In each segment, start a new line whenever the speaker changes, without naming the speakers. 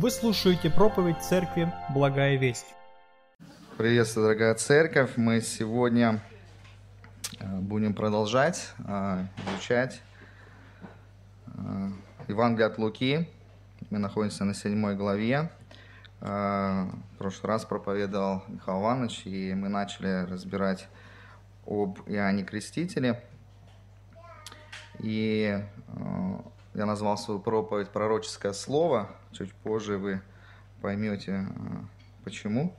Вы слушаете проповедь Церкви «Благая весть».
Приветствую, дорогая церковь. Мы сегодня э, будем продолжать э, изучать э, Евангелие от Луки. Мы находимся на седьмой главе. В прошлый раз проповедовал Михаил Иванович, и мы начали разбирать об Иоанне Крестителе. И я назвал свою проповедь «Пророческое слово». Чуть позже вы поймете, почему.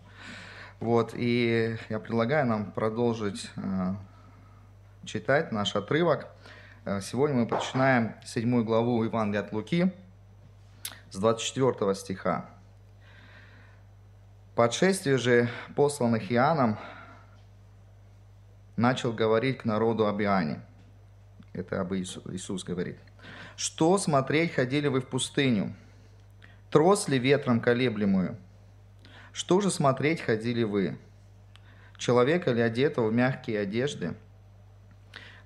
Вот, и я предлагаю нам продолжить э, читать наш отрывок. Э, сегодня мы начинаем седьмую главу Евангелия от Луки с 24 стиха. По отшествии же посланных Иоанном начал говорить к народу об Иоанне. Это об Иисус, Иисус говорит. «Что смотреть ходили вы в пустыню? Трос ли ветром колеблемую?» Что же смотреть ходили вы? Человека ли одетого в мягкие одежды?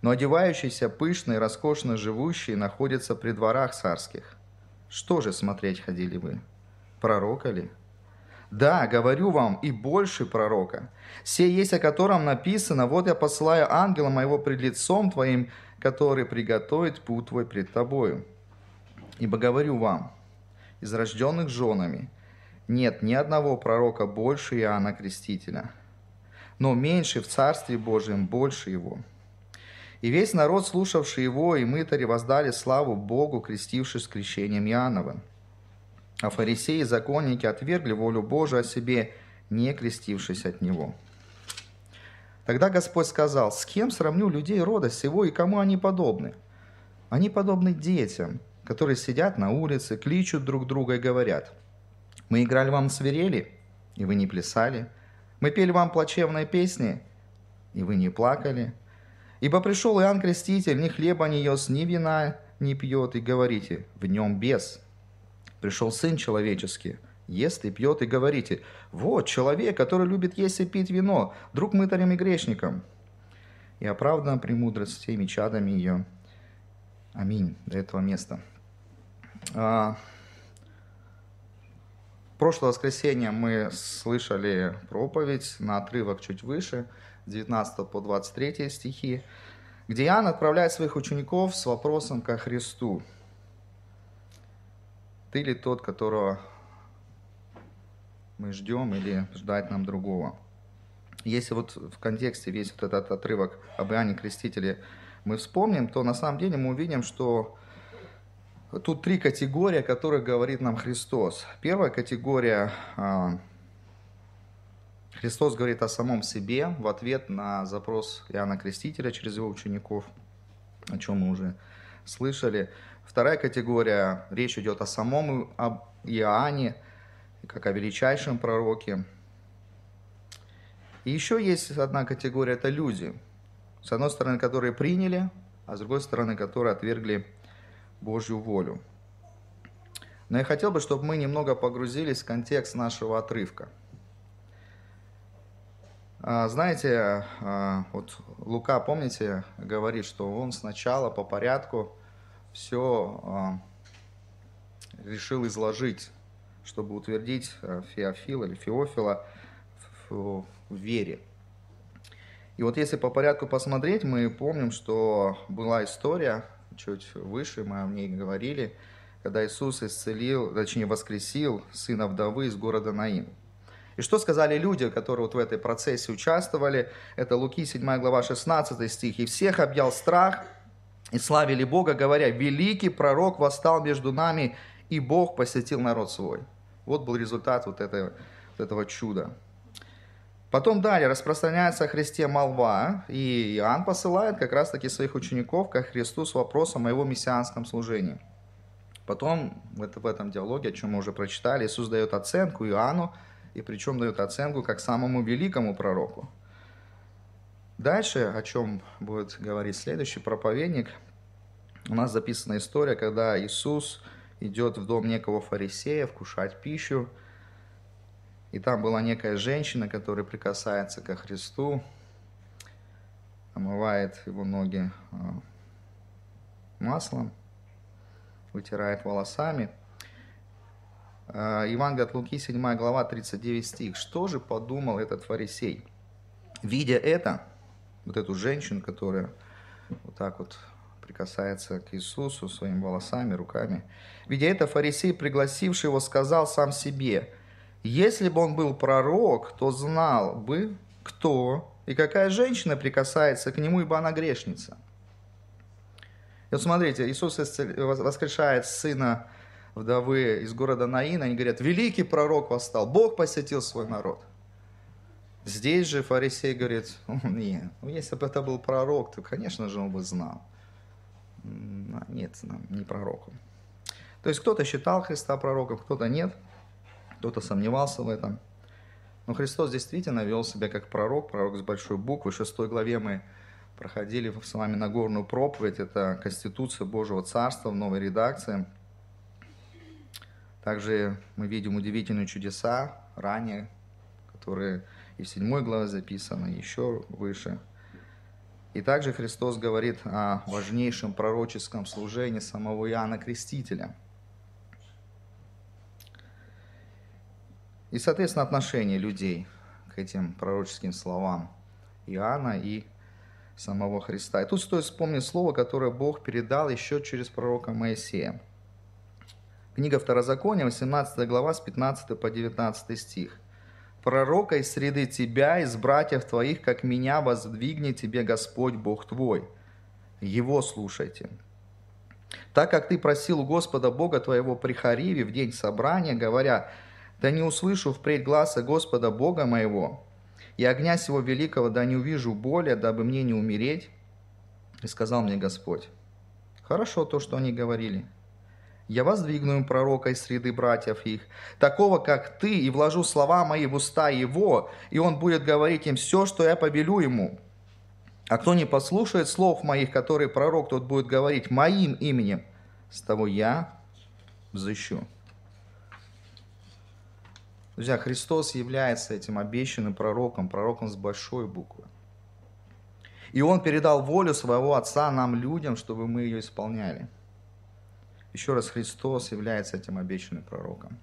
Но одевающийся пышно и роскошно живущие находятся при дворах царских. Что же смотреть ходили вы? Пророка ли? Да, говорю вам, и больше пророка. Сей есть, о котором написано, вот я посылаю ангела моего пред лицом твоим, который приготовит путь твой пред тобою. Ибо говорю вам, из рожденных женами – нет ни одного пророка больше Иоанна Крестителя, но меньше в Царстве Божьем больше его. И весь народ, слушавший его, и мытари воздали славу Богу, крестившись крещением Иоанновым. А фарисеи и законники отвергли волю Божию о себе, не крестившись от него. Тогда Господь сказал, с кем сравню людей рода сего и кому они подобны? Они подобны детям, которые сидят на улице, кличут друг друга и говорят – мы играли вам свирели, и вы не плясали. Мы пели вам плачевные песни, и вы не плакали. Ибо пришел Иоанн Креститель, ни хлеба не ест, ни вина не пьет, и говорите, в нем бес. Пришел Сын Человеческий, ест и пьет, и говорите, вот человек, который любит есть и пить вино, друг мытарям и грешникам. И оправдана премудрость всеми чадами ее. Аминь. До этого места. А, прошлое воскресенье мы слышали проповедь на отрывок чуть выше, 19 по 23 стихи, где Иоанн отправляет своих учеников с вопросом ко Христу. Ты ли тот, которого мы ждем, или ждать нам другого? Если вот в контексте весь вот этот отрывок об Иоанне Крестителе мы вспомним, то на самом деле мы увидим, что Тут три категории, о которых говорит нам Христос. Первая категория а, Христос говорит о самом себе в ответ на запрос Иоанна Крестителя через его учеников, о чем мы уже слышали. Вторая категория, речь идет о самом об Иоанне, как о величайшем пророке. И еще есть одна категория, это люди. С одной стороны, которые приняли, а с другой стороны, которые отвергли Божью волю. Но я хотел бы, чтобы мы немного погрузились в контекст нашего отрывка. А, знаете, а, вот Лука, помните, говорит, что он сначала по порядку все а, решил изложить, чтобы утвердить Феофила или Феофила в вере. И вот если по порядку посмотреть, мы помним, что была история чуть выше, мы о ней говорили, когда Иисус исцелил, точнее воскресил сына вдовы из города Наим. И что сказали люди, которые вот в этой процессе участвовали? Это Луки 7 глава 16 стих. «И всех объял страх, и славили Бога, говоря, великий пророк восстал между нами, и Бог посетил народ свой». Вот был результат вот этого, вот этого чуда. Потом далее распространяется о Христе молва, и Иоанн посылает как раз-таки своих учеников ко Христу с вопросом о его мессианском служении. Потом в этом диалоге, о чем мы уже прочитали, Иисус дает оценку Иоанну, и причем дает оценку как самому великому пророку. Дальше, о чем будет говорить следующий проповедник, у нас записана история, когда Иисус идет в дом некого фарисея вкушать пищу, и там была некая женщина, которая прикасается ко Христу, омывает его ноги а, маслом, вытирает волосами. Э, Евангелие от Луки, 7 глава, 39 стих. Что же подумал этот фарисей? Видя это, вот эту женщину, которая вот так вот прикасается к Иисусу своими волосами, руками. Видя это, фарисей, пригласивший его, сказал сам себе, если бы он был пророк, то знал бы, кто и какая женщина прикасается к нему, ибо она грешница. И вот смотрите, Иисус воскрешает сына вдовы из города Наина, они говорят, великий пророк восстал, Бог посетил свой народ. Здесь же фарисей говорит, нет, ну, если бы это был пророк, то, конечно же, он бы знал. Нет, не пророком. То есть кто-то считал Христа пророком, кто-то нет, кто-то сомневался в этом. Но Христос действительно вел себя как пророк, пророк с большой буквы. В шестой главе мы проходили с вами Нагорную проповедь. Это Конституция Божьего Царства в новой редакции. Также мы видим удивительные чудеса ранее, которые и в седьмой главе записаны, еще выше. И также Христос говорит о важнейшем пророческом служении самого Иоанна Крестителя. И, соответственно, отношение людей к этим пророческим словам Иоанна и самого Христа. И тут стоит вспомнить слово, которое Бог передал еще через пророка Моисея. Книга Второзакония, 18 глава, с 15 по 19 стих. «Пророка из среды тебя, из братьев твоих, как меня, воздвигнет тебе Господь Бог твой. Его слушайте. Так как ты просил у Господа Бога твоего при Хариве в день собрания, говоря, да не услышу впредь гласа Господа Бога моего, и огня сего великого да не увижу более, дабы мне не умереть. И сказал мне Господь, хорошо то, что они говорили, я воздвигну пророка из среды братьев их, такого, как ты, и вложу слова мои в уста его, и он будет говорить им все, что я побелю ему. А кто не послушает слов моих, которые пророк тот будет говорить моим именем, с того я взыщу. Друзья, Христос является этим обещанным пророком, пророком с большой буквы. И Он передал волю своего Отца нам, людям, чтобы мы ее исполняли. Еще раз, Христос является этим обещанным пророком.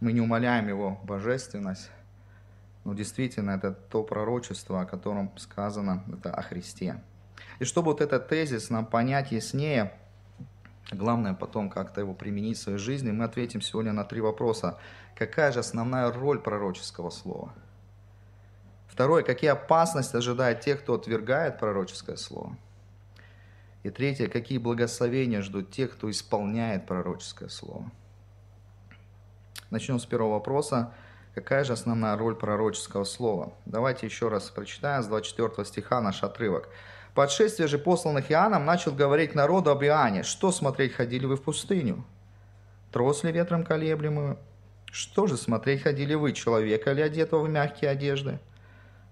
Мы не умоляем Его божественность, но действительно это то пророчество, о котором сказано, это о Христе. И чтобы вот этот тезис нам понять яснее, главное потом как-то его применить в своей жизни, мы ответим сегодня на три вопроса. Какая же основная роль пророческого слова? Второе, какие опасности ожидают тех, кто отвергает пророческое слово? И третье, какие благословения ждут тех, кто исполняет пророческое слово. Начнем с первого вопроса. Какая же основная роль пророческого слова? Давайте еще раз прочитаем с 24 стиха наш отрывок. «По отшествии же посланных Иоанном начал говорить народу об Иоанне. Что смотреть ходили вы в пустыню? Трос ли ветром колеблемую? Что же смотреть ходили вы, человека ли одетого в мягкие одежды?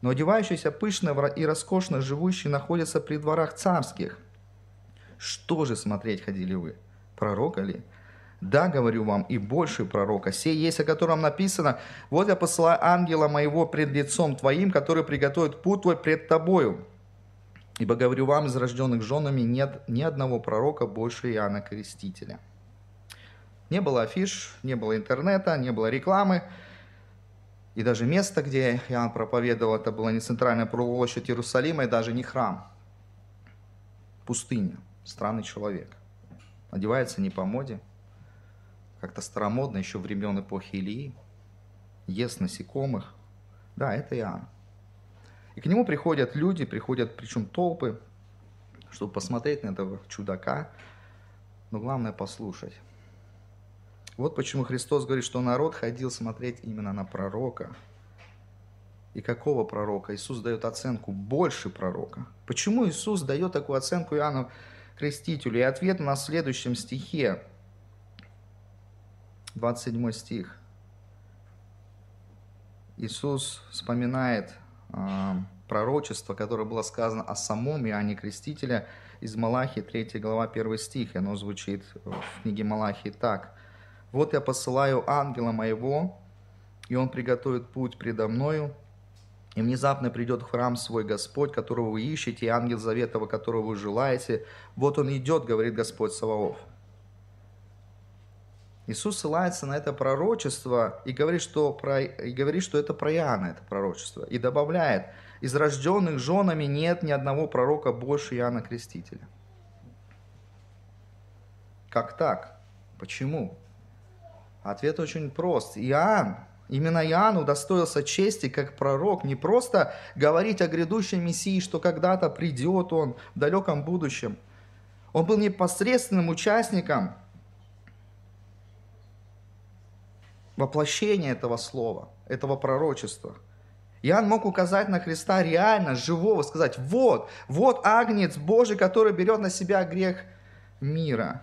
Но одевающийся пышно и роскошно живущий находится при дворах царских – что же смотреть ходили вы? Пророка ли? Да, говорю вам, и больше пророка. Сей есть, о котором написано, вот я посылаю ангела моего пред лицом твоим, который приготовит путь твой пред тобою. Ибо, говорю вам, из рожденных женами нет ни одного пророка больше Иоанна Крестителя. Не было афиш, не было интернета, не было рекламы. И даже место, где Иоанн проповедовал, это была не центральная площадь Иерусалима и даже не храм. Пустыня странный человек. Одевается не по моде, как-то старомодно, еще времен эпохи Илии, ест насекомых. Да, это Иоанн. И к нему приходят люди, приходят причем толпы, чтобы посмотреть на этого чудака, но главное послушать. Вот почему Христос говорит, что народ ходил смотреть именно на пророка. И какого пророка? Иисус дает оценку больше пророка. Почему Иисус дает такую оценку Иоанну крестителю. И ответ на следующем стихе, 27 стих. Иисус вспоминает э, пророчество, которое было сказано о самом Иоанне Крестителе из Малахии, 3 глава, 1 стих. Оно звучит в книге Малахии так. «Вот я посылаю ангела моего, и он приготовит путь предо мною, и внезапно придет в храм свой Господь, которого вы ищете, и ангел заветова, которого вы желаете. Вот он идет, говорит Господь Саваоф. Иисус ссылается на это пророчество и говорит, что, про, и говорит, что это про Иоанна, это пророчество. И добавляет, из рожденных женами нет ни одного пророка больше Иоанна Крестителя. Как так? Почему? Ответ очень прост. Иоанн, именно Иоанн удостоился чести как пророк, не просто говорить о грядущем Мессии, что когда-то придет он в далеком будущем. Он был непосредственным участником воплощения этого слова, этого пророчества. Иоанн мог указать на Христа реально, живого, сказать, вот, вот агнец Божий, который берет на себя грех мира.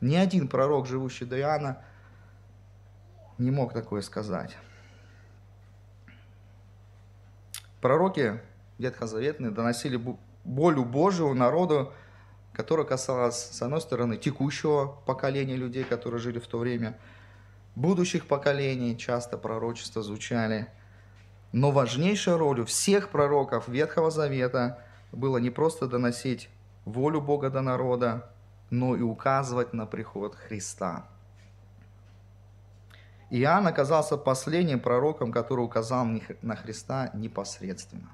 Ни один пророк, живущий до Иоанна, не мог такое сказать. Пророки ветхозаветные доносили болью Божию народу, которая касалась, с одной стороны, текущего поколения людей, которые жили в то время, будущих поколений, часто пророчества звучали. Но важнейшей ролью всех пророков Ветхого Завета было не просто доносить волю Бога до народа, но и указывать на приход Христа. Иоанн оказался последним пророком, который указал на Христа непосредственно.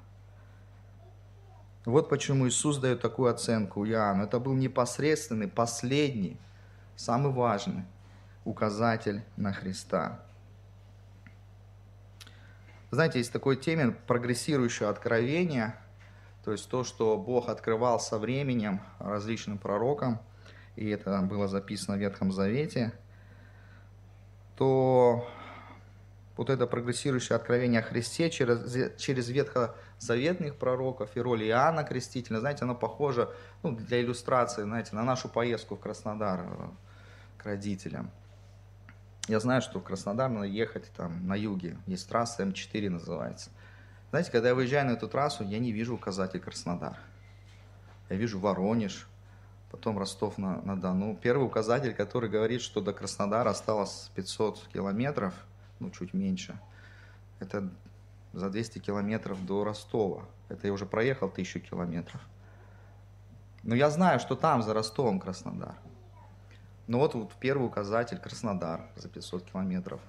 Вот почему Иисус дает такую оценку Иоанну. Это был непосредственный, последний, самый важный указатель на Христа. Знаете, есть такой термин прогрессирующее откровение, то есть то, что Бог открывал со временем различным пророкам, и это было записано в Ветхом Завете – то вот это прогрессирующее откровение о Христе через, через ветхозаветных пророков и роли Иоанна Крестителя, знаете, оно похоже, ну, для иллюстрации, знаете, на нашу поездку в Краснодар э, к родителям. Я знаю, что в Краснодар надо ехать там на юге, есть трасса М4 называется. Знаете, когда я выезжаю на эту трассу, я не вижу указатель Краснодар. Я вижу Воронеж, потом Ростов-на-Дону. Первый указатель, который говорит, что до Краснодара осталось 500 километров, ну, чуть меньше, это за 200 километров до Ростова. Это я уже проехал 1000 километров. Но я знаю, что там, за Ростовом, Краснодар. Ну вот, вот первый указатель Краснодар за 500 километров.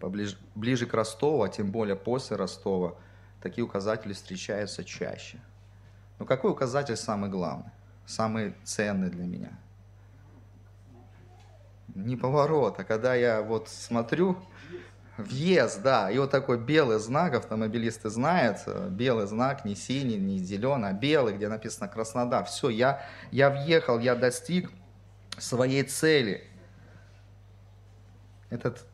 Поближе, ближе к Ростову, а тем более после Ростова, такие указатели встречаются чаще. Но какой указатель самый главный? Самый ценный для меня. Не поворот, а когда я вот смотрю, въезд, да, и вот такой белый знак, автомобилисты знают, белый знак, не синий, не зеленый, а белый, где написано Краснодар. Все, я, я въехал, я достиг своей цели. Этот,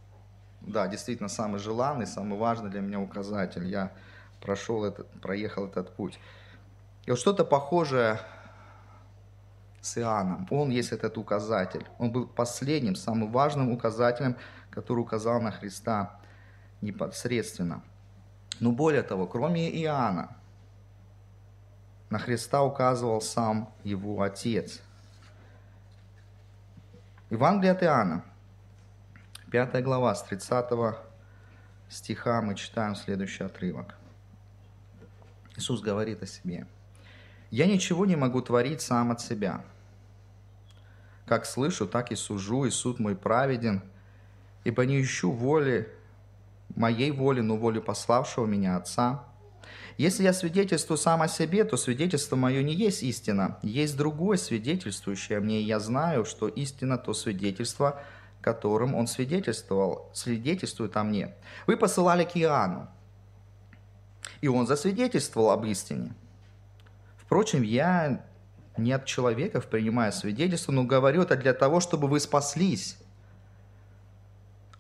да, действительно самый желанный, самый важный для меня указатель. Я прошел этот, проехал этот путь. И вот что-то похожее с Иоанном. Он есть этот указатель. Он был последним, самым важным указателем, который указал на Христа непосредственно. Но более того, кроме Иоанна, на Христа указывал сам его Отец. Евангелие от Иоанна, 5 глава, с 30 стиха мы читаем следующий отрывок. Иисус говорит о себе – я ничего не могу творить сам от себя. Как слышу, так и сужу, и суд мой праведен, ибо не ищу воли, моей воли, но воли пославшего меня Отца. Если я свидетельствую сам о себе, то свидетельство мое не есть истина. Есть другое свидетельствующее о мне, и я знаю, что истина то свидетельство, которым он свидетельствовал, свидетельствует о мне. Вы посылали к Иоанну, и он засвидетельствовал об истине. Впрочем, я не от человеков принимаю свидетельство, но говорю это для того, чтобы вы спаслись.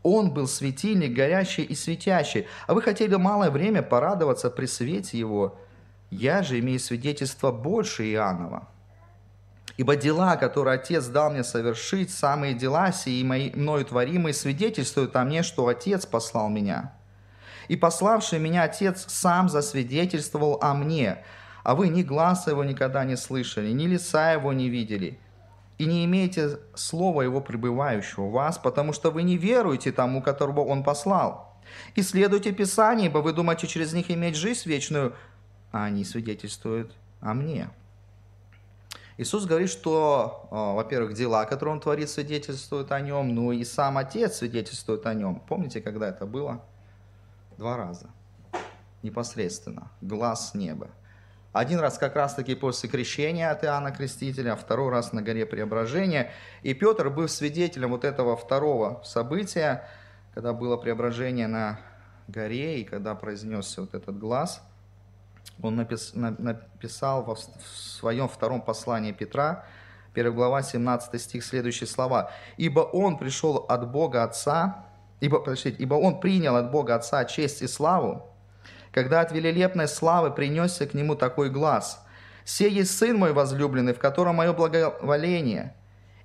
Он был светильник, горящий и светящий, а вы хотели малое время порадоваться при свете его. Я же имею свидетельство больше Иоаннова. Ибо дела, которые Отец дал мне совершить, самые дела сии мои, мною творимые, свидетельствуют о мне, что Отец послал меня. И пославший меня Отец сам засвидетельствовал о мне – а вы ни глаза его никогда не слышали, ни лица его не видели, и не имеете слова его пребывающего в вас, потому что вы не веруете тому, которого он послал. Исследуйте Писание, ибо вы думаете через них иметь жизнь вечную, а они свидетельствуют о мне. Иисус говорит, что, а, во-первых, дела, которые Он творит, свидетельствуют о Нем, ну и сам Отец свидетельствует о Нем. Помните, когда это было? Два раза. Непосредственно. Глаз неба. Один раз как раз-таки после крещения от Иоанна Крестителя, второй раз на горе Преображения. И Петр был свидетелем вот этого второго события, когда было преображение на горе, и когда произнесся вот этот глаз, он напис, написал в своем втором послании Петра, 1 глава, 17 стих, следующие слова. «Ибо он пришел от Бога Отца, ибо, простите, ибо он принял от Бога Отца честь и славу, когда от велелепной славы принесся к нему такой глаз. «Сей есть Сын мой возлюбленный, в котором мое благоволение».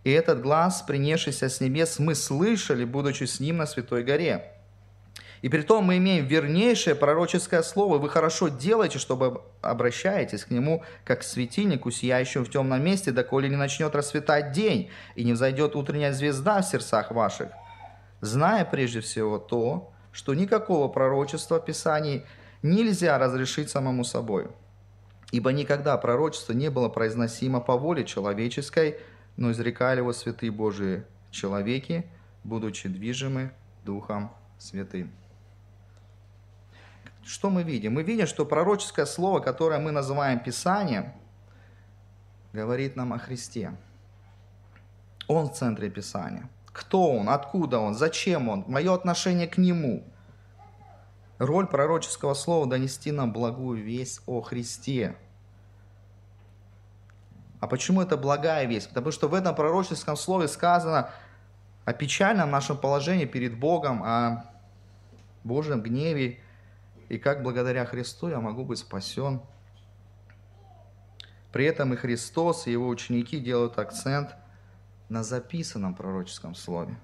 И этот глаз, принесшийся с небес, мы слышали, будучи с ним на Святой горе. И при том мы имеем вернейшее пророческое слово. Вы хорошо делаете, чтобы обращаетесь к нему, как к светильнику, сияющему в темном месте, доколе не начнет расцветать день, и не взойдет утренняя звезда в сердцах ваших. Зная прежде всего то, что никакого пророчества в Писании нельзя разрешить самому собой. Ибо никогда пророчество не было произносимо по воле человеческой, но изрекали его святые Божии человеки, будучи движимы Духом Святым. Что мы видим? Мы видим, что пророческое слово, которое мы называем Писанием, говорит нам о Христе. Он в центре Писания. Кто Он, откуда Он, зачем Он, мое отношение к Нему – Роль пророческого слова – донести нам благую весть о Христе. А почему это благая весть? Потому что в этом пророческом слове сказано о печальном нашем положении перед Богом, о Божьем гневе, и как благодаря Христу я могу быть спасен. При этом и Христос, и его ученики делают акцент на записанном пророческом слове.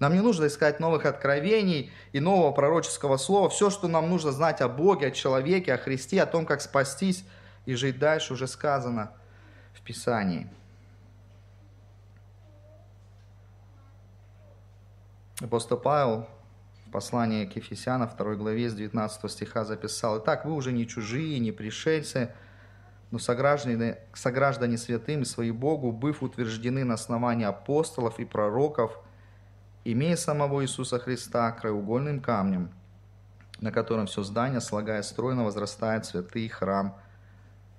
Нам не нужно искать новых откровений и нового пророческого слова. Все, что нам нужно знать о Боге, о человеке, о Христе, о том, как спастись и жить дальше, уже сказано в Писании. Апостол Павел в послании к Ефесянам 2 главе с 19 стиха записал, «Итак, вы уже не чужие, не пришельцы, но сограждане, сограждане святым и свои Богу, быв утверждены на основании апостолов и пророков – имея самого Иисуса Христа краеугольным камнем, на котором все здание, слагая стройно, возрастает святый храм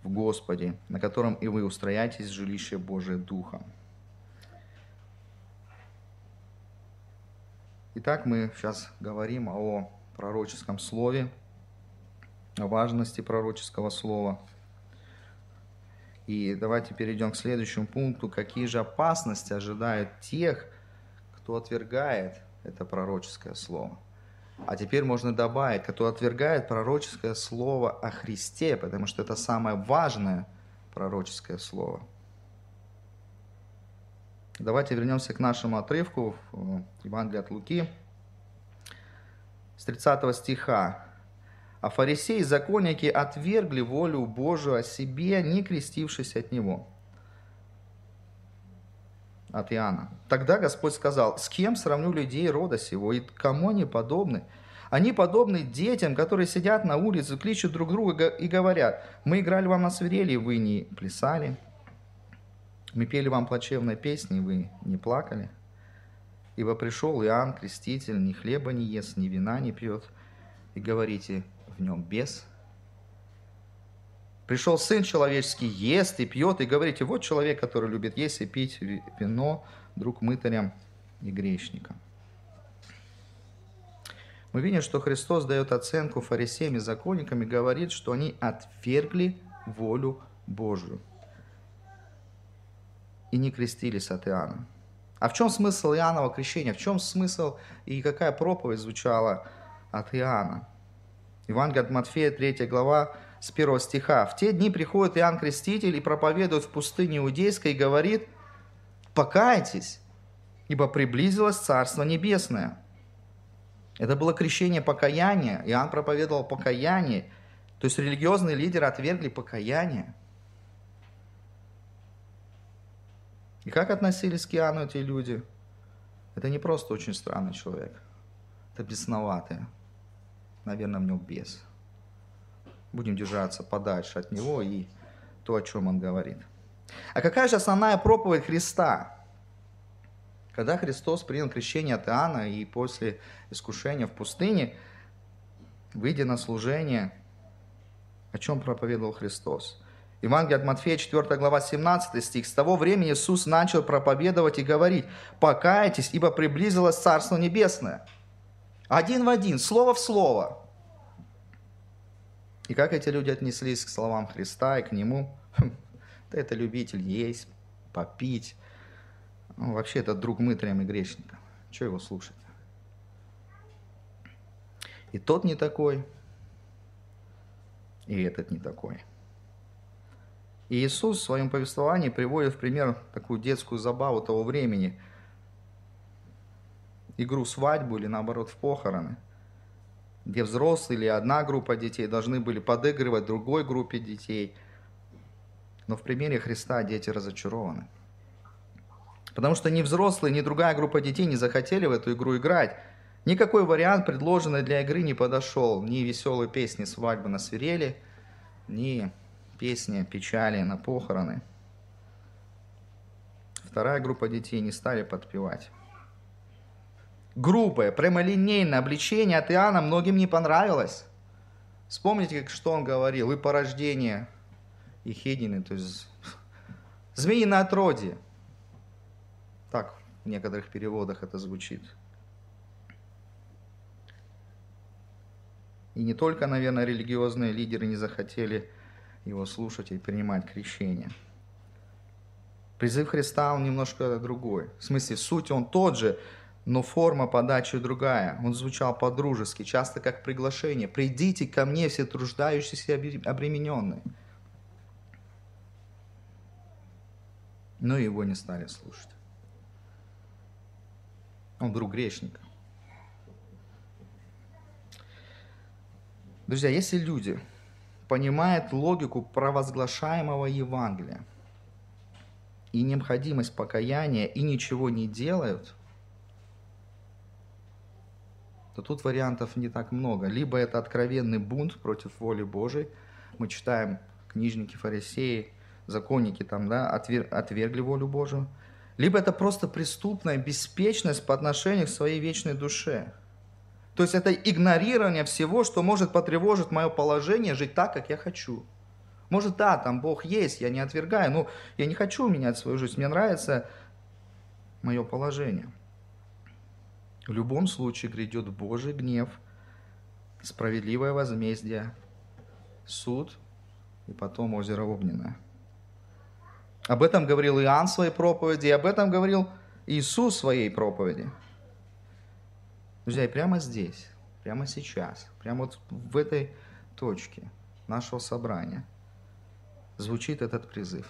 в Господе, на котором и вы устрояетесь жилище Божие Духом. Итак, мы сейчас говорим о пророческом слове, о важности пророческого слова. И давайте перейдем к следующему пункту. Какие же опасности ожидают тех, кто отвергает это пророческое слово. А теперь можно добавить, кто отвергает пророческое слово о Христе, потому что это самое важное пророческое слово. Давайте вернемся к нашему отрывку в Евангелии от Луки с 30 стиха. «А фарисеи и законники отвергли волю Божию о себе, не крестившись от Него» от Иоанна. Тогда Господь сказал, с кем сравню людей рода сего, и кому они подобны? Они подобны детям, которые сидят на улице, кличут друг друга и говорят, мы играли вам на свирели, вы не плясали. Мы пели вам плачевные песни, вы не плакали. Ибо пришел Иоанн, креститель, ни хлеба не ест, ни вина не пьет, и говорите, в нем бес Пришел Сын Человеческий, ест и пьет, и говорите, вот человек, который любит есть и пить вино, друг мытарям и грешникам. Мы видим, что Христос дает оценку фарисеям и законникам и говорит, что они отвергли волю Божию и не крестились от Иоанна. А в чем смысл Иоаннова крещения? В чем смысл и какая проповедь звучала от Иоанна? Евангелие от Матфея, 3 глава, с первого стиха. «В те дни приходит Иоанн Креститель и проповедует в пустыне Иудейской и говорит, покайтесь, ибо приблизилось Царство Небесное». Это было крещение покаяния. Иоанн проповедовал покаяние. То есть религиозные лидеры отвергли покаяние. И как относились к Иоанну эти люди? Это не просто очень странный человек. Это бесноватый. Наверное, в нем бес будем держаться подальше от него и то, о чем он говорит. А какая же основная проповедь Христа? Когда Христос принял крещение от Иоанна и после искушения в пустыне, выйдя на служение, о чем проповедовал Христос? Евангелие от Матфея, 4 глава, 17 стих. С того времени Иисус начал проповедовать и говорить, «Покайтесь, ибо приблизилось Царство Небесное». Один в один, слово в слово. И как эти люди отнеслись к словам Христа и к Нему? Да это любитель есть, попить. Ну, вообще, это друг мытарям и грешникам. Чего его слушать? И тот не такой, и этот не такой. И Иисус в своем повествовании приводит в пример такую детскую забаву того времени. Игру свадьбу или наоборот в похороны, где взрослые или одна группа детей должны были подыгрывать другой группе детей. Но в примере Христа дети разочарованы. Потому что ни взрослые, ни другая группа детей не захотели в эту игру играть. Никакой вариант, предложенный для игры, не подошел. Ни веселой песни свадьбы на свирели, ни песни печали на похороны. Вторая группа детей не стали подпевать. Грубое, прямолинейное обличение от Иоанна многим не понравилось. Вспомните, как что он говорил, вы порождение Ехидины, то есть змеиное отродье. Так в некоторых переводах это звучит. И не только, наверное, религиозные лидеры не захотели его слушать и принимать крещение. Призыв Христа, он немножко другой. В смысле, суть он тот же, но форма подачи другая. Он звучал по-дружески, часто как приглашение. «Придите ко мне, все труждающиеся и обремененные». Но его не стали слушать. Он друг грешника. Друзья, если люди понимает логику провозглашаемого Евангелия и необходимость покаяния и ничего не делают, то тут вариантов не так много. Либо это откровенный бунт против воли Божией. Мы читаем книжники, фарисеи, законники там, да, отвергли волю Божию. Либо это просто преступная беспечность по отношению к своей вечной душе. То есть это игнорирование всего, что может потревожить мое положение, жить так, как я хочу. Может, да, там Бог есть, я не отвергаю, но я не хочу менять свою жизнь, мне нравится мое положение. В любом случае грядет Божий гнев, справедливое возмездие, суд и потом озеро Огненное. Об этом говорил Иоанн в своей проповеди, и об этом говорил Иисус в своей проповеди. Друзья, и прямо здесь, прямо сейчас, прямо вот в этой точке нашего собрания звучит этот призыв.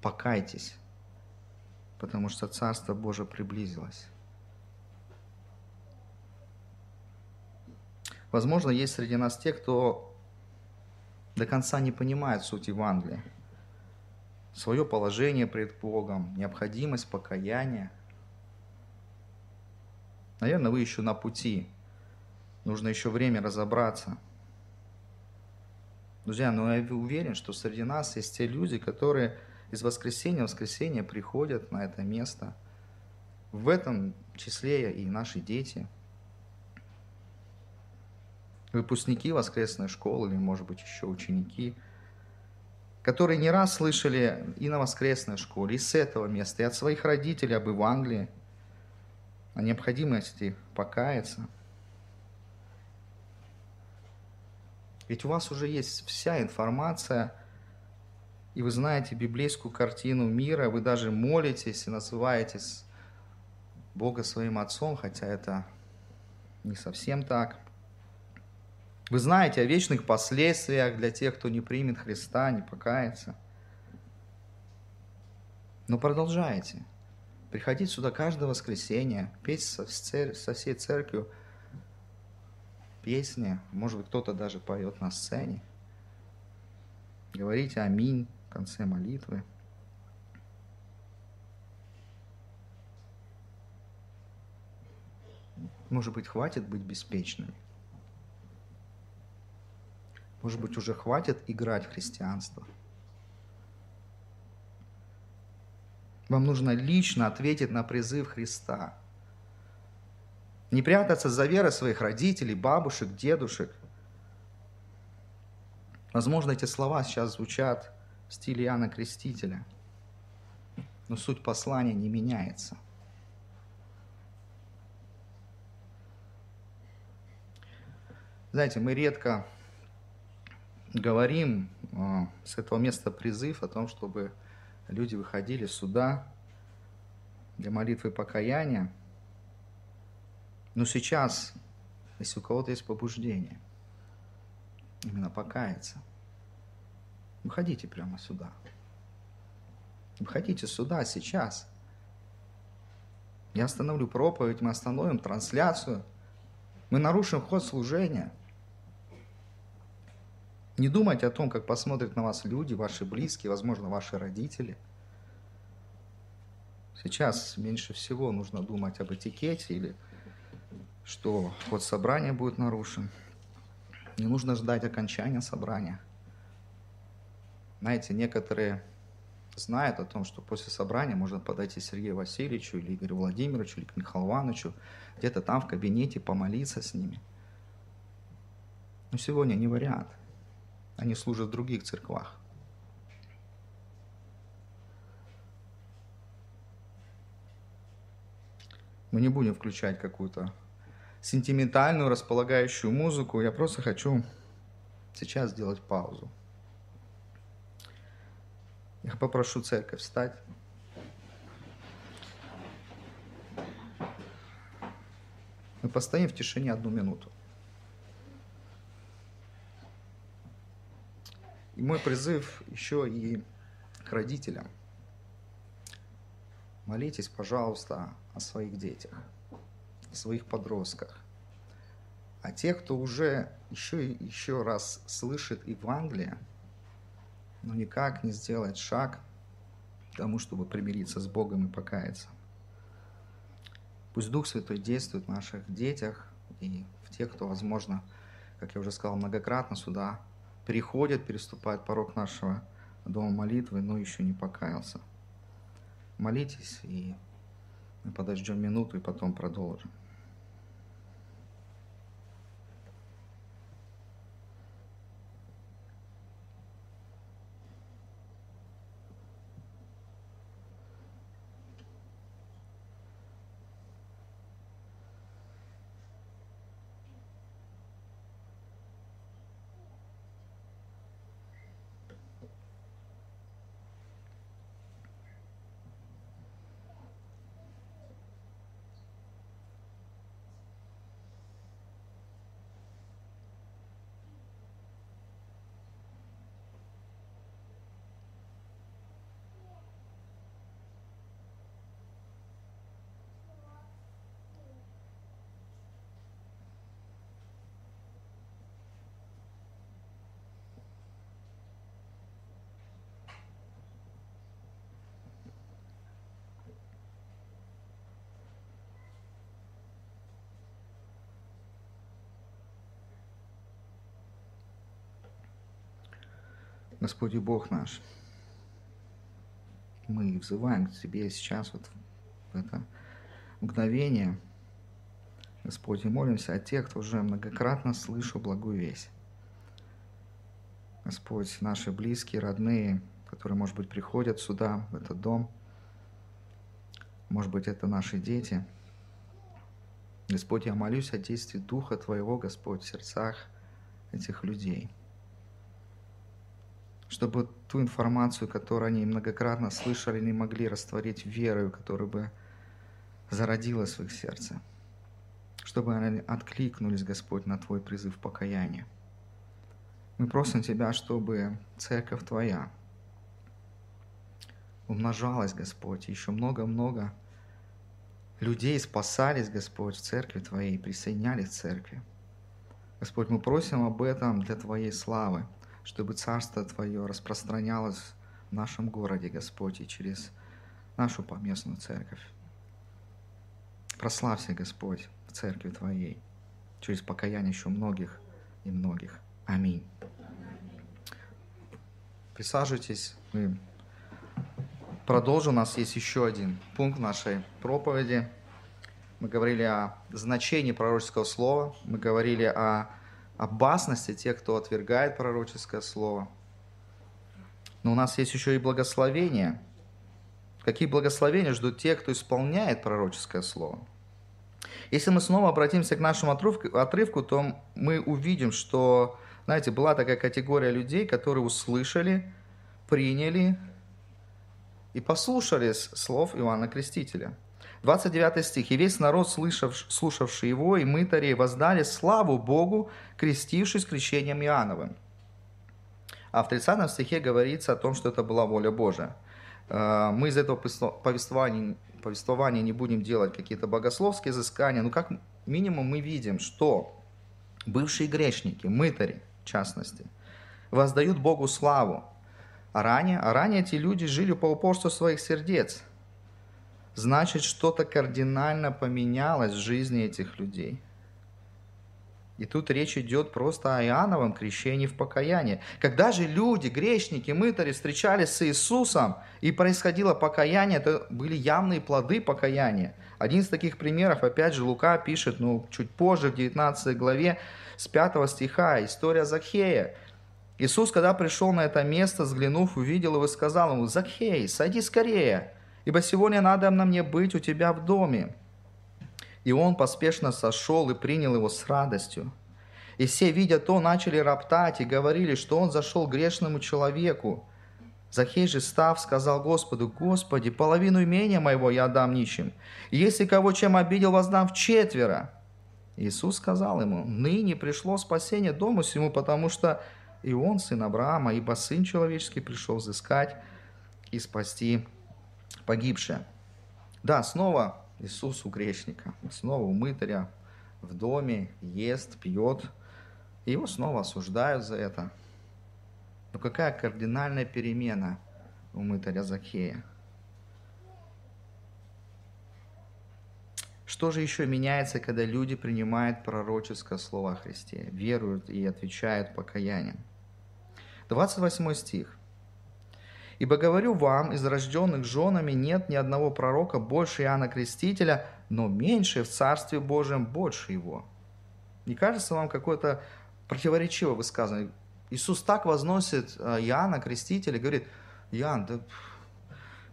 Покайтесь, потому что Царство Божие приблизилось. Возможно, есть среди нас те, кто до конца не понимает суть Евангелия, свое положение пред Богом, необходимость покаяния – Наверное, вы еще на пути. Нужно еще время разобраться. Друзья, но я уверен, что среди нас есть те люди, которые из воскресенья в воскресенье приходят на это место. В этом числе и наши дети, выпускники воскресной школы или, может быть, еще ученики, которые не раз слышали и на воскресной школе, и с этого места, и от своих родителей об Евангелии – о необходимости покаяться. Ведь у вас уже есть вся информация, и вы знаете библейскую картину мира, вы даже молитесь и называетесь Бога своим Отцом, хотя это не совсем так. Вы знаете о вечных последствиях для тех, кто не примет Христа, не покается. Но продолжайте приходить сюда каждое воскресенье, петь со, со всей церковью песни, может быть, кто-то даже поет на сцене. Говорите аминь в конце молитвы. Может быть, хватит быть беспечными. Может быть, уже хватит играть в христианство. Вам нужно лично ответить на призыв Христа. Не прятаться за верой своих родителей, бабушек, дедушек. Возможно, эти слова сейчас звучат в стиле Иоанна Крестителя, но суть послания не меняется. Знаете, мы редко говорим э, с этого места призыв о том, чтобы люди выходили сюда для молитвы покаяния. Но сейчас, если у кого-то есть побуждение, именно покаяться, выходите прямо сюда. Выходите сюда сейчас. Я остановлю проповедь, мы остановим трансляцию, мы нарушим ход служения – не думайте о том, как посмотрят на вас люди, ваши близкие, возможно, ваши родители. Сейчас меньше всего нужно думать об этикете или что ход собрания будет нарушен. Не нужно ждать окончания собрания. Знаете, некоторые знают о том, что после собрания можно подойти Сергею Васильевичу или Игорю Владимировичу или к Михаилу Ивановичу, где-то там в кабинете помолиться с ними. Но сегодня не вариант – они служат в других церквах. Мы не будем включать какую-то сентиментальную, располагающую музыку. Я просто хочу сейчас сделать паузу. Я попрошу церковь встать. Мы постоим в тишине одну минуту. И мой призыв еще и к родителям. Молитесь, пожалуйста, о своих детях, о своих подростках. А те, кто уже еще и еще раз слышит Евангелие, но никак не сделает шаг к тому, чтобы примириться с Богом и покаяться. Пусть Дух Святой действует в наших детях и в тех, кто, возможно, как я уже сказал, многократно сюда приходят, переступают порог нашего дома молитвы, но еще не покаялся. Молитесь, и мы подождем минуту, и потом продолжим. Господи Бог наш, мы взываем к Тебе сейчас вот в это мгновение, Господь, и молимся о тех, кто уже многократно слышал благую весть. Господь, наши близкие, родные, которые, может быть, приходят сюда, в этот дом, может быть, это наши дети. Господь, я молюсь о действии Духа Твоего, Господь, в сердцах этих людей – чтобы ту информацию, которую они многократно слышали, не могли растворить верою, которая бы зародилась в их сердце. Чтобы они откликнулись, Господь, на Твой призыв покаяния. Мы просим Тебя, чтобы церковь Твоя умножалась, Господь, еще много-много людей спасались, Господь, в церкви Твоей, присоединялись к церкви. Господь, мы просим об этом для Твоей славы, чтобы Царство Твое распространялось в нашем городе, Господь, и через нашу поместную церковь. Прославься, Господь, в церкви Твоей, через покаяние еще многих и многих. Аминь. Присаживайтесь, мы продолжу. У нас есть еще один пункт нашей проповеди. Мы говорили о значении пророческого слова. Мы говорили о опасности тех, кто отвергает пророческое слово. Но у нас есть еще и благословение. Какие благословения ждут те, кто исполняет пророческое слово? Если мы снова обратимся к нашему отрывку, отрывку, то мы увидим, что, знаете, была такая категория людей, которые услышали, приняли и послушались слов Иоанна Крестителя. 29 стих. «И весь народ, слышав, слушавший его, и мытари воздали славу Богу, крестившись крещением Иоанновым». А в 30 стихе говорится о том, что это была воля Божия. Э, мы из этого повествования, повествования не будем делать какие-то богословские изыскания, но как минимум мы видим, что бывшие грешники, мытари в частности, воздают Богу славу. А ранее, а ранее эти люди жили по упорству своих сердец. Значит, что-то кардинально поменялось в жизни этих людей – и тут речь идет просто о Иоанновом крещении в покаянии. Когда же люди, грешники, мытари встречались с Иисусом и происходило покаяние, это были явные плоды покаяния. Один из таких примеров, опять же, Лука пишет, ну, чуть позже, в 19 главе, с 5 стиха, история Захея. Иисус, когда пришел на это место, взглянув, увидел его и сказал ему, «Захей, сойди скорее, ибо сегодня надо на мне быть у тебя в доме». И он поспешно сошел и принял его с радостью. И все, видя то, начали роптать и говорили, что он зашел грешному человеку. Захей же, став, сказал Господу, «Господи, половину имения моего я отдам нищим, и если кого чем обидел, воздам в четверо». Иисус сказал ему, «Ныне пришло спасение дому всему, потому что и он сын Авраама, ибо сын человеческий пришел взыскать и спасти погибшее». Да, снова Иисус у грешника, снова у мытаря в доме, ест, пьет. И его снова осуждают за это. Но какая кардинальная перемена у мытаря Закея? Что же еще меняется, когда люди принимают пророческое слово о Христе, веруют и отвечают покаянием? 28 стих. Ибо говорю вам, из рожденных женами нет ни одного пророка больше Иоанна Крестителя, но меньше в Царстве Божьем больше его. Не кажется вам какое-то противоречивое высказывание? Иисус так возносит э, Иоанна Крестителя, говорит, Иоанн, да,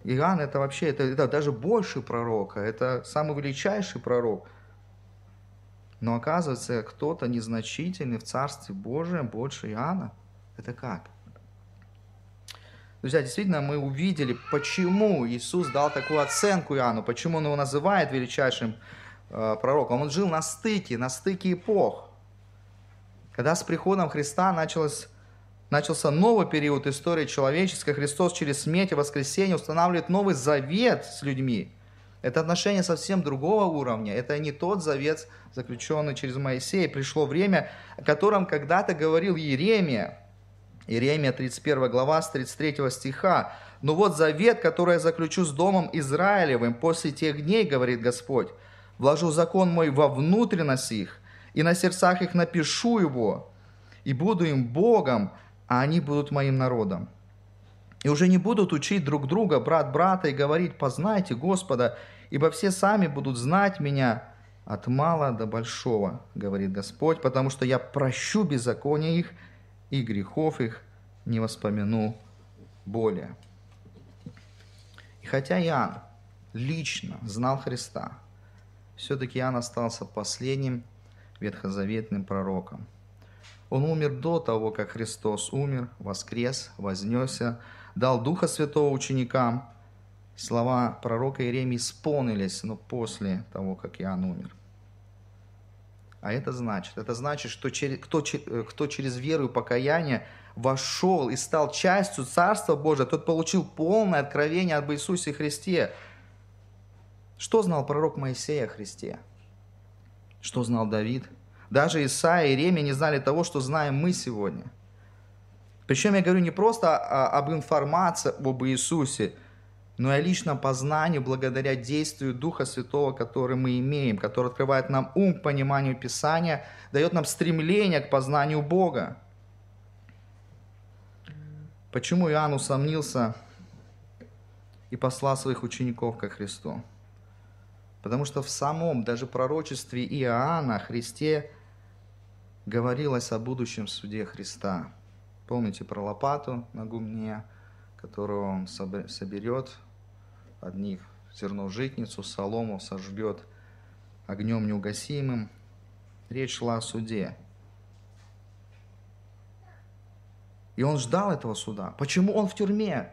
Иоанн это вообще, это, это даже больше пророка, это самый величайший пророк. Но оказывается, кто-то незначительный в Царстве Божьем больше Иоанна. Это как? Друзья, действительно, мы увидели, почему Иисус дал такую оценку Иоанну, почему он его называет величайшим э, пророком. Он жил на стыке, на стыке эпох. Когда с приходом Христа началось, начался новый период истории человеческой, Христос через смерть и воскресение устанавливает новый завет с людьми. Это отношение совсем другого уровня. Это не тот завет, заключенный через Моисея. Пришло время, о котором когда-то говорил Иеремия. Иеремия 31 глава с 33 стиха. «Но вот завет, который я заключу с домом Израилевым после тех дней, говорит Господь, вложу закон мой во внутренность их, и на сердцах их напишу его, и буду им Богом, а они будут моим народом. И уже не будут учить друг друга, брат брата, и говорить, познайте Господа, ибо все сами будут знать меня от мала до большого, говорит Господь, потому что я прощу беззаконие их, и грехов их не воспомяну более. И хотя Иоанн лично знал Христа, все-таки Иоанн остался последним ветхозаветным пророком. Он умер до того, как Христос умер, воскрес, вознесся, дал Духа Святого ученикам. Слова пророка Иеремии исполнились, но после того, как Иоанн умер. А это значит, это значит, что кто, э, кто через веру и покаяние вошел и стал частью Царства Божия, тот получил полное откровение об Иисусе Христе. Что знал пророк Моисей о Христе? Что знал Давид? Даже Исаия и Иеремия не знали того, что знаем мы сегодня. Причем я говорю не просто об информации об Иисусе, но и о личном познании благодаря действию Духа Святого, который мы имеем, который открывает нам ум к пониманию Писания, дает нам стремление к познанию Бога. Почему Иоанн усомнился и послал своих учеников ко Христу. Потому что в самом, даже пророчестве Иоанна о Христе говорилось о будущем суде Христа. Помните про лопату на гумне, которую он соберет, одних зерно житницу, солому сожжет огнем неугасимым. Речь шла о суде. И он ждал этого суда. Почему он в тюрьме?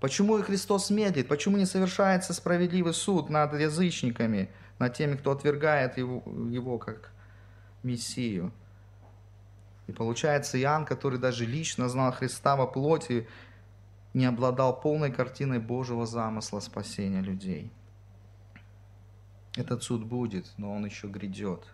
Почему и Христос медлит? Почему не совершается справедливый суд над язычниками, над теми, кто отвергает его, его как Мессию? И получается, Иоанн, который даже лично знал Христа во плоти, не обладал полной картиной Божьего замысла спасения людей. Этот суд будет, но он еще грядет.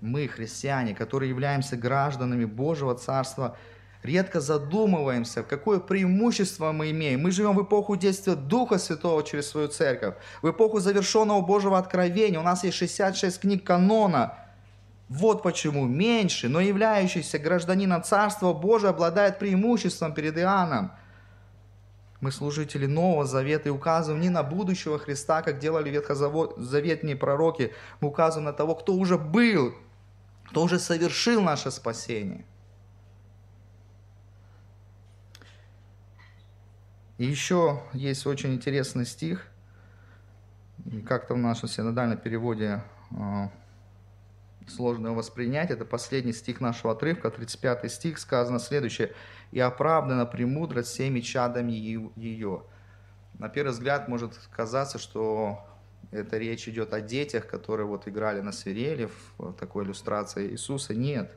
Мы, христиане, которые являемся гражданами Божьего Царства, редко задумываемся, какое преимущество мы имеем. Мы живем в эпоху действия Духа Святого через свою церковь, в эпоху завершенного Божьего откровения. У нас есть 66 книг канона. Вот почему меньше, но являющийся гражданином Царства Божия обладает преимуществом перед Иоанном. Мы служители Нового Завета и указываем не на будущего Христа, как делали ветхозаветные пророки, мы указываем на того, кто уже был, кто уже совершил наше спасение. И еще есть очень интересный стих, как-то в нашем синодальном переводе а, сложно его воспринять. Это последний стих нашего отрывка, 35 стих, сказано следующее. «И оправдана премудрость всеми чадами ее». На первый взгляд может казаться, что эта речь идет о детях, которые вот играли на свирели в такой иллюстрации Иисуса. Нет.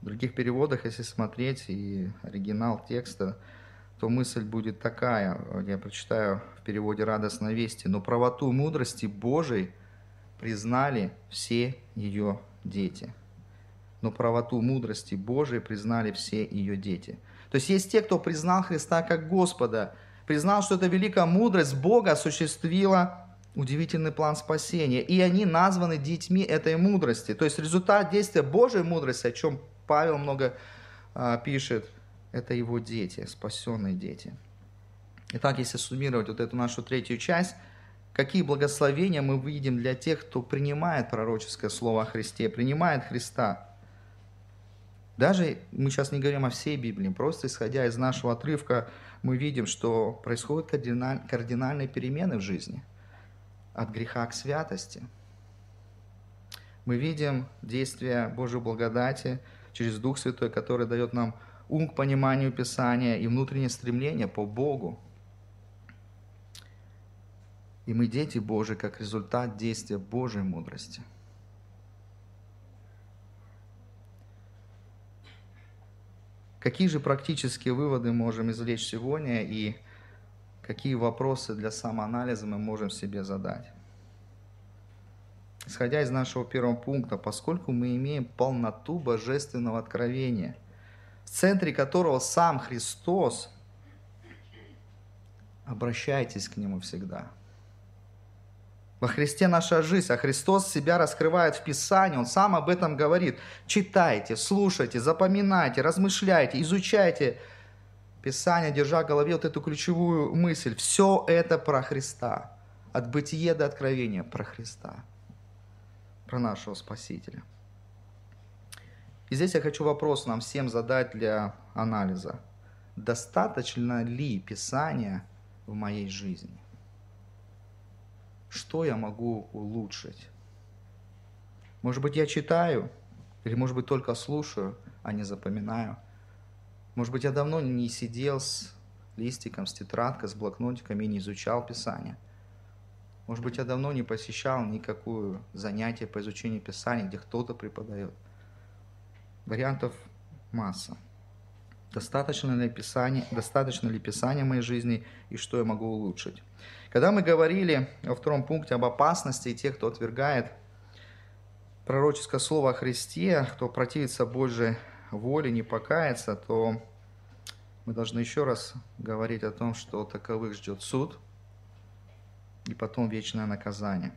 В других переводах, если смотреть и оригинал текста, то мысль будет такая, я прочитаю в переводе «Радостной вести», «Но правоту мудрости Божией признали все ее дети». «Но правоту мудрости Божией признали все ее дети». То есть есть те, кто признал Христа как Господа, признал, что эта великая мудрость Бога осуществила удивительный план спасения. И они названы детьми этой мудрости. То есть результат действия Божьей мудрости, о чем Павел много а, пишет, это его дети, спасенные дети. Итак, если суммировать вот эту нашу третью часть, какие благословения мы видим для тех, кто принимает пророческое слово о Христе, принимает Христа. Даже мы сейчас не говорим о всей Библии, просто исходя из нашего отрывка, мы видим, что происходят кардинальные перемены в жизни. От греха к святости. Мы видим действие Божьей благодати через Дух Святой, который дает нам ум к пониманию Писания и внутреннее стремление по Богу. И мы дети Божии как результат действия Божьей мудрости. Какие же практические выводы можем извлечь сегодня и какие вопросы для самоанализа мы можем себе задать? Исходя из нашего первого пункта, поскольку мы имеем полноту божественного откровения – в центре которого сам Христос, обращайтесь к Нему всегда. Во Христе наша жизнь, а Христос себя раскрывает в Писании, Он сам об этом говорит. Читайте, слушайте, запоминайте, размышляйте, изучайте Писание, держа в голове вот эту ключевую мысль. Все это про Христа. От бытия до откровения про Христа. Про нашего Спасителя. И здесь я хочу вопрос нам всем задать для анализа. Достаточно ли Писания в моей жизни? Что я могу улучшить? Может быть, я читаю, или может быть, только слушаю, а не запоминаю. Может быть, я давно не сидел с листиком, с тетрадкой, с блокнотиком и не изучал Писание. Может быть, я давно не посещал никакое занятие по изучению Писания, где кто-то преподает. Вариантов масса. Достаточно ли, писание, достаточно ли Писания в моей жизни и что я могу улучшить? Когда мы говорили во втором пункте об опасности тех, кто отвергает пророческое слово о Христе, кто противится Божьей воле, не покается, то мы должны еще раз говорить о том, что таковых ждет суд и потом вечное наказание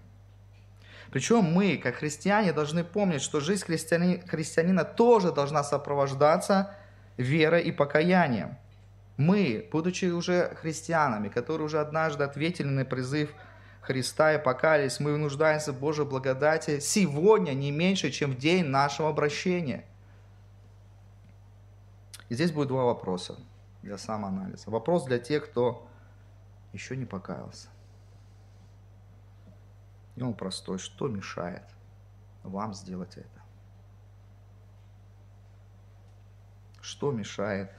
– причем мы, как христиане, должны помнить, что жизнь христиани, христианина тоже должна сопровождаться верой и покаянием. Мы, будучи уже христианами, которые уже однажды ответили на призыв Христа и покались, мы нуждаемся в Божьей благодати сегодня не меньше, чем в день нашего обращения. И здесь будет два вопроса для самоанализа. Вопрос для тех, кто еще не покаялся. И он простой. Что мешает вам сделать это? Что мешает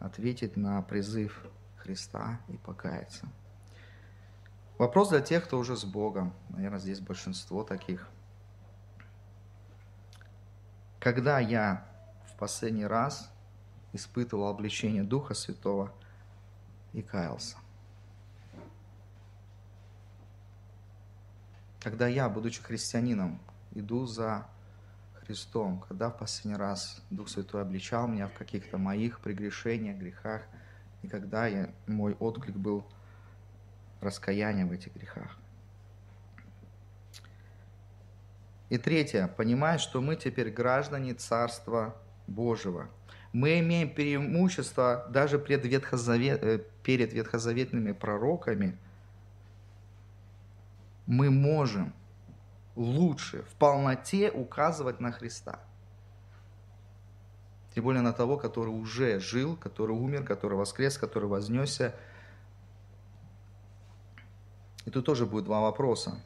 ответить на призыв Христа и покаяться? Вопрос для тех, кто уже с Богом. Наверное, здесь большинство таких. Когда я в последний раз испытывал обличение Духа Святого и каялся? Когда я, будучи христианином, иду за Христом, когда в последний раз Дух Святой обличал меня в каких-то моих прегрешениях, грехах, и когда я, мой отклик был раскаяние в этих грехах. И третье, понимать, что мы теперь граждане Царства Божьего. Мы имеем преимущество даже пред, ветхозавет, э, перед ветхозаветными пророками. Мы можем лучше в полноте указывать на Христа. Тем более на того, который уже жил, который умер, который воскрес, который вознесся – и тут тоже будет два вопроса.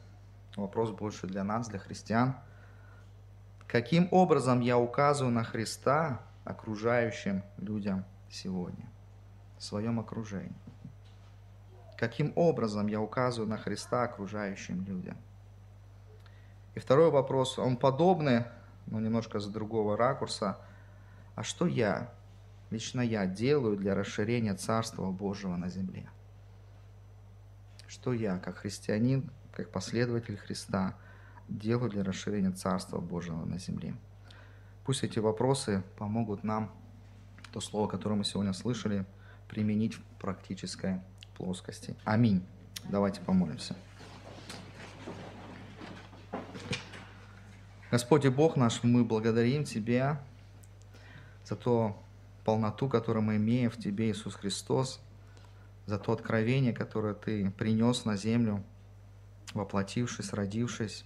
Вопрос больше для нас, для христиан. Каким образом я указываю на Христа окружающим людям сегодня, в своем окружении? Каким образом я указываю на Христа окружающим людям? И второй вопрос, он подобный, но немножко с другого ракурса. А что я, лично я, делаю для расширения Царства Божьего на земле? что я, как христианин, как последователь Христа, делаю для расширения Царства Божьего на земле. Пусть эти вопросы помогут нам то слово, которое мы сегодня слышали, применить в практической плоскости. Аминь. Давайте помолимся. Господь и Бог наш, мы благодарим Тебя за ту полноту, которую мы имеем в Тебе, Иисус Христос, за то откровение, которое Ты принес на землю, воплотившись, родившись.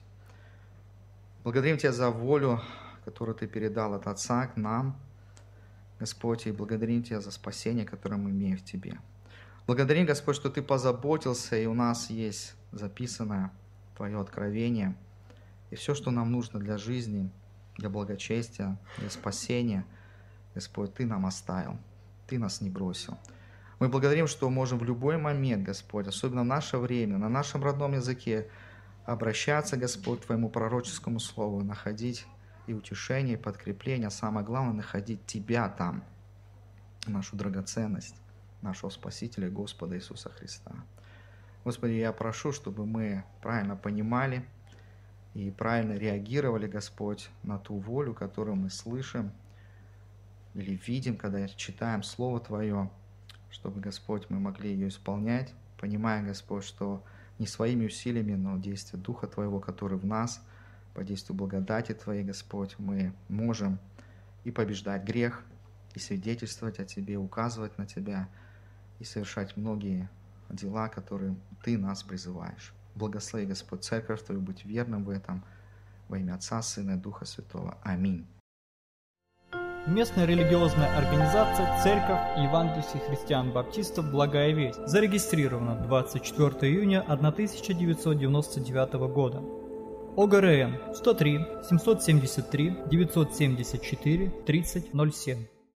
Благодарим Тебя за волю, которую Ты передал от Отца к нам, Господь, и благодарим Тебя за спасение, которое мы имеем в Тебе. Благодарим, Господь, что Ты позаботился, и у нас есть записанное Твое откровение, и все, что нам нужно для жизни, для благочестия, для спасения, Господь, Ты нам оставил, Ты нас не бросил. Мы благодарим, что можем в любой момент, Господь, особенно в наше время, на нашем родном языке, обращаться, Господь, к Твоему пророческому слову, находить и утешение, и подкрепление, а самое главное, находить Тебя там, нашу драгоценность, нашего Спасителя Господа Иисуса Христа. Господи, я прошу, чтобы мы правильно понимали и правильно реагировали, Господь, на ту волю, которую мы слышим или видим, когда читаем Слово Твое, чтобы, Господь, мы могли ее исполнять, понимая, Господь, что не своими усилиями, но действие Духа Твоего, который в нас, по действию благодати Твоей, Господь, мы можем и побеждать грех, и свидетельствовать о Тебе, указывать на Тебя, и совершать многие дела, которые Ты нас призываешь. Благослови, Господь, Церковь Твою, быть верным в этом, во имя Отца, Сына и Духа Святого. Аминь.
Местная религиозная организация Церковь Евангельских христиан-баптистов «Благая весть» зарегистрирована 24 июня 1999 года. ОГРН 103 773 974 3007